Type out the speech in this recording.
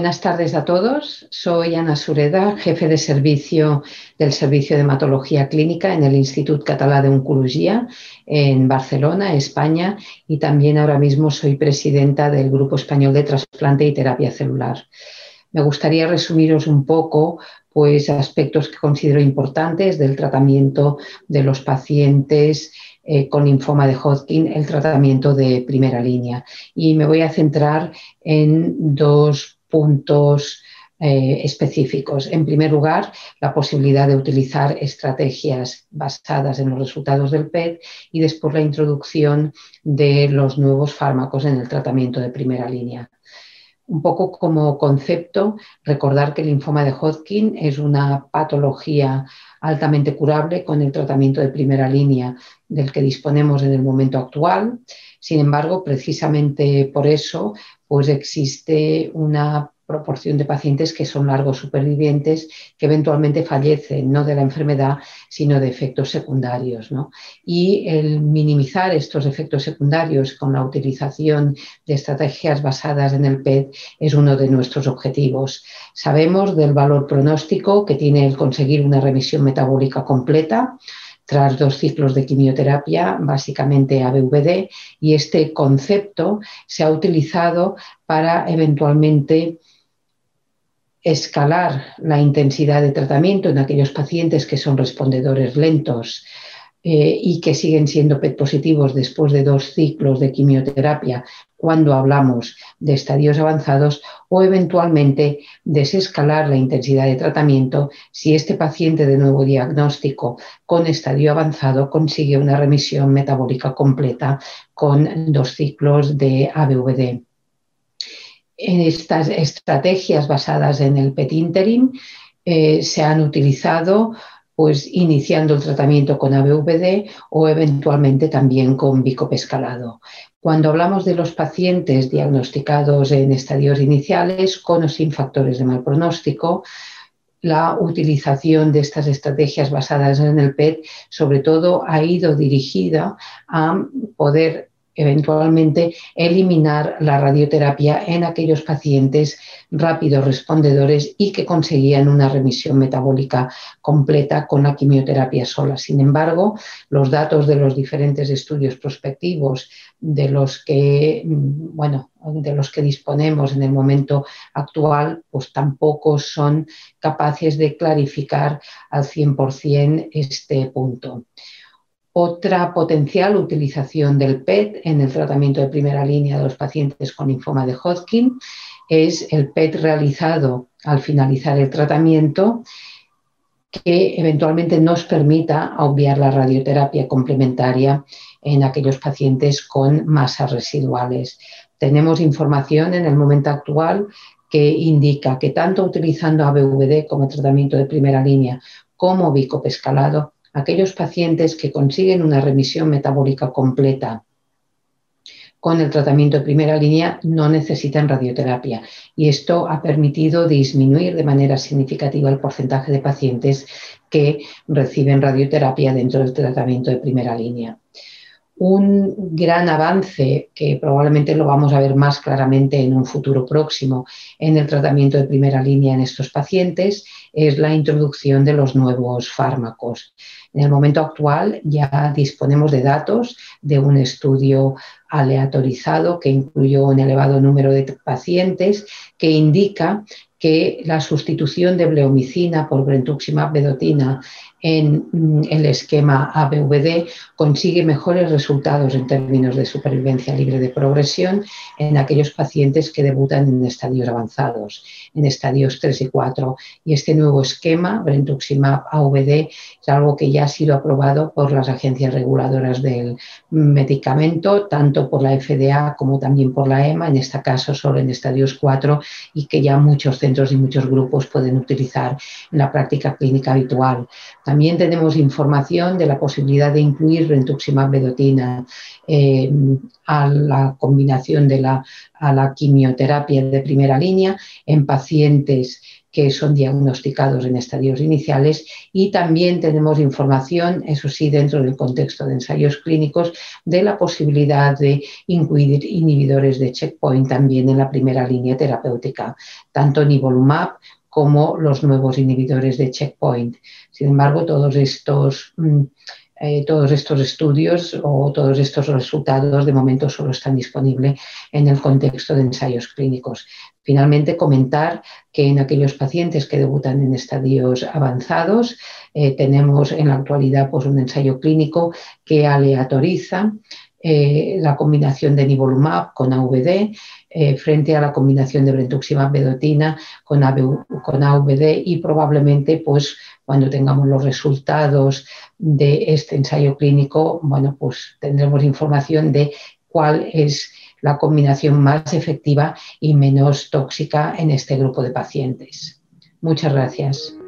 Buenas tardes a todos. Soy Ana Sureda, jefe de servicio del Servicio de Hematología Clínica en el Instituto Catalá de Oncología en Barcelona, España, y también ahora mismo soy presidenta del Grupo Español de Trasplante y Terapia Celular. Me gustaría resumiros un poco pues, aspectos que considero importantes del tratamiento de los pacientes eh, con linfoma de Hodgkin, el tratamiento de primera línea. Y me voy a centrar en dos puntos eh, específicos. En primer lugar, la posibilidad de utilizar estrategias basadas en los resultados del PET y después la introducción de los nuevos fármacos en el tratamiento de primera línea. Un poco como concepto, recordar que el linfoma de Hodgkin es una patología altamente curable con el tratamiento de primera línea del que disponemos en el momento actual. Sin embargo, precisamente por eso, pues existe una proporción de pacientes que son largos supervivientes que eventualmente fallecen, no de la enfermedad, sino de efectos secundarios. Y el minimizar estos efectos secundarios con la utilización de estrategias basadas en el PET es uno de nuestros objetivos. Sabemos del valor pronóstico que tiene el conseguir una remisión metabólica completa tras dos ciclos de quimioterapia, básicamente ABVD, y este concepto se ha utilizado para eventualmente escalar la intensidad de tratamiento en aquellos pacientes que son respondedores lentos eh, y que siguen siendo PET positivos después de dos ciclos de quimioterapia cuando hablamos de estadios avanzados o eventualmente desescalar la intensidad de tratamiento si este paciente de nuevo diagnóstico con estadio avanzado consigue una remisión metabólica completa con dos ciclos de ABVD. Estas estrategias basadas en el PET interim eh, se han utilizado pues iniciando el tratamiento con ABVD o eventualmente también con bicopescalado. Cuando hablamos de los pacientes diagnosticados en estadios iniciales con o sin factores de mal pronóstico, la utilización de estas estrategias basadas en el PET sobre todo ha ido dirigida a poder eventualmente eliminar la radioterapia en aquellos pacientes rápidos respondedores y que conseguían una remisión metabólica completa con la quimioterapia sola. Sin embargo, los datos de los diferentes estudios prospectivos de los que, bueno, de los que disponemos en el momento actual, pues tampoco son capaces de clarificar al 100% este punto. Otra potencial utilización del PET en el tratamiento de primera línea de los pacientes con linfoma de Hodgkin es el PET realizado al finalizar el tratamiento que eventualmente nos permita obviar la radioterapia complementaria en aquellos pacientes con masas residuales. Tenemos información en el momento actual que indica que tanto utilizando ABVD como tratamiento de primera línea como bicopescalado aquellos pacientes que consiguen una remisión metabólica completa con el tratamiento de primera línea no necesitan radioterapia y esto ha permitido disminuir de manera significativa el porcentaje de pacientes que reciben radioterapia dentro del tratamiento de primera línea. Un gran avance que probablemente lo vamos a ver más claramente en un futuro próximo en el tratamiento de primera línea en estos pacientes es la introducción de los nuevos fármacos. En el momento actual ya disponemos de datos de un estudio aleatorizado que incluyó un elevado número de pacientes que indica que la sustitución de bleomicina por brentuximab vedotina en mm, el esquema ABVD consigue mejores resultados en términos de supervivencia libre de progresión en aquellos pacientes que debutan en estadios avanzados, en estadios 3 y 4. Y este nuevo esquema, Brentuximab AVD, es algo que ya ha sido aprobado por las agencias reguladoras del medicamento, tanto por la FDA como también por la EMA, en este caso solo en estadios 4, y que ya muchos centros y muchos grupos pueden utilizar en la práctica clínica habitual. También tenemos información de la posibilidad de incluir rentuximab vedotina eh, a la combinación de la, a la quimioterapia de primera línea en pacientes que son diagnosticados en estadios iniciales y también tenemos información, eso sí, dentro del contexto de ensayos clínicos, de la posibilidad de incluir inhibidores de checkpoint también en la primera línea terapéutica, tanto nivolumab como los nuevos inhibidores de checkpoint. Sin embargo, todos estos mm, eh, todos estos estudios o todos estos resultados de momento solo están disponibles en el contexto de ensayos clínicos. Finalmente, comentar que en aquellos pacientes que debutan en estadios avanzados, eh, tenemos en la actualidad pues, un ensayo clínico que aleatoriza eh, la combinación de nivolumab con AVD frente a la combinación de brentuximab vedotina con, con AVD y probablemente pues cuando tengamos los resultados de este ensayo clínico, bueno, pues tendremos información de cuál es la combinación más efectiva y menos tóxica en este grupo de pacientes. Muchas gracias.